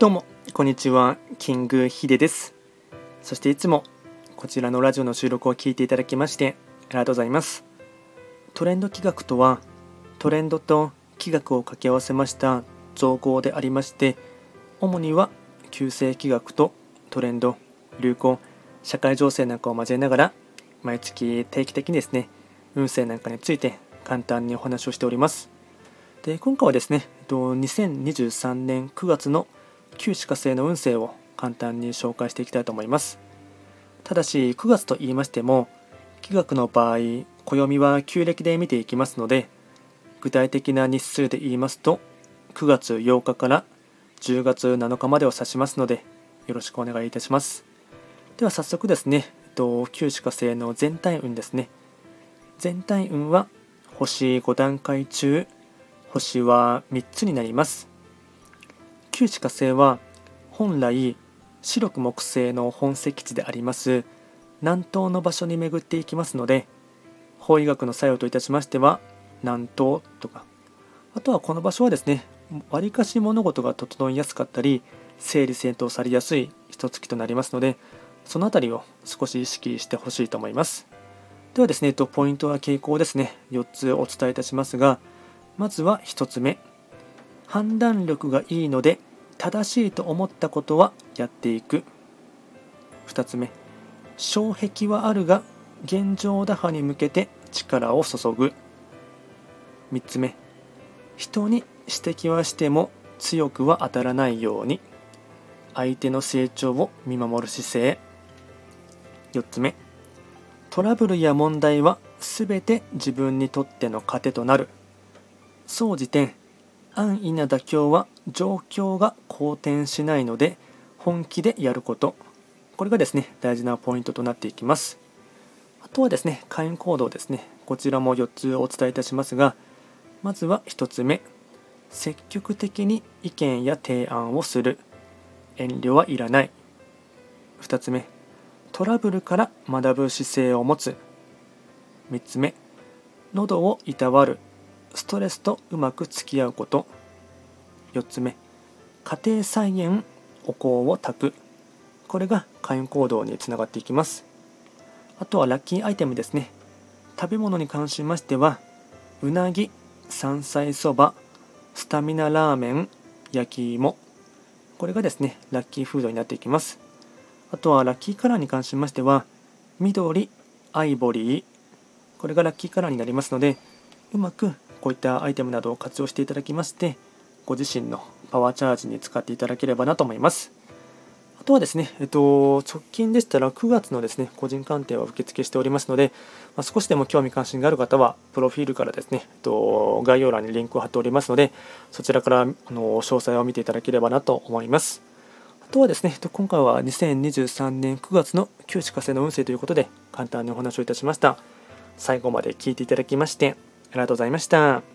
どうもこんにちはキングヒデです。そしていつもこちらのラジオの収録を聞いていただきましてありがとうございます。トレンド企画とはトレンドと企画を掛け合わせました造語でありまして主には旧世企画とトレンド流行社会情勢なんかを交えながら毎月定期的にですね運勢なんかについて簡単にお話をしております。で今回はですね2023年9月の旧歯科星の運勢を簡単に紹介していきたいと思います。ただし9月と言いましても気学の場合暦は旧暦で見ていきますので具体的な日数で言いますと9月8日から10月7日までを指しますのでよろしくお願いいたします。では早速ですねえっと旧歯科星の全体運ですね。全体運は星5段階中星は3つになります。旧歯科星は本来白く木星の本石地であります南東の場所に巡っていきますので法医学の作用といたしましては南東とかあとはこの場所はですねわりかし物事が整いやすかったり整理整頓されやすい一月となりますのでその辺りを少し意識してほしいと思います。ではですねポイントは傾向ですね。4つお伝えいたしますがまずは1つ目。判断力がいいので正しいと思ったことはやっていく。2つ目障壁はあるが現状打破に向けて力を注ぐ。3つ目人に指摘はしても強くは当たらないように。相手の成長を見守る姿勢。4つ目トラブルや問題は全て自分にとっての糧となる。総じて安易な妥協は状況が好転しないので本気でやること。これがですね大事なポイントとなっていきます。あとはですね会員行動ですね。こちらも4つお伝えいたしますがまずは1つ目。積極的に意見や提案をする。遠慮はいらない。2つ目。トラブルから学ぶ姿勢を持つ。3つ目。喉をいたわる。トレスとうまく付き合うこと。4つ目家庭菜園お香を炊く。これが開運行動につながっていきます。あとはラッキーアイテムですね。食べ物に関しましてはうなぎ山菜そばスタミナラーメン焼き芋。これがですねラッキーフードになっていきます。あとはラッキーカラーに関しましては緑アイボリー。これがラッキーカラーになりますのでうまくこういったアイテムなどを活用していただきましてご自身のパワーチャージに使っていただければなと思います。あとはですね、えっと、直近でしたら9月のですね個人鑑定は受付しておりますので、まあ、少しでも興味関心がある方はプロフィールからですね、えっと、概要欄にリンクを貼っておりますのでそちらからあの詳細を見ていただければなと思います。あとはですね、えっと今回は2023年9月の旧歯火星の運勢ということで簡単にお話をいたしました。最後まで聞いていただきましてありがとうございました。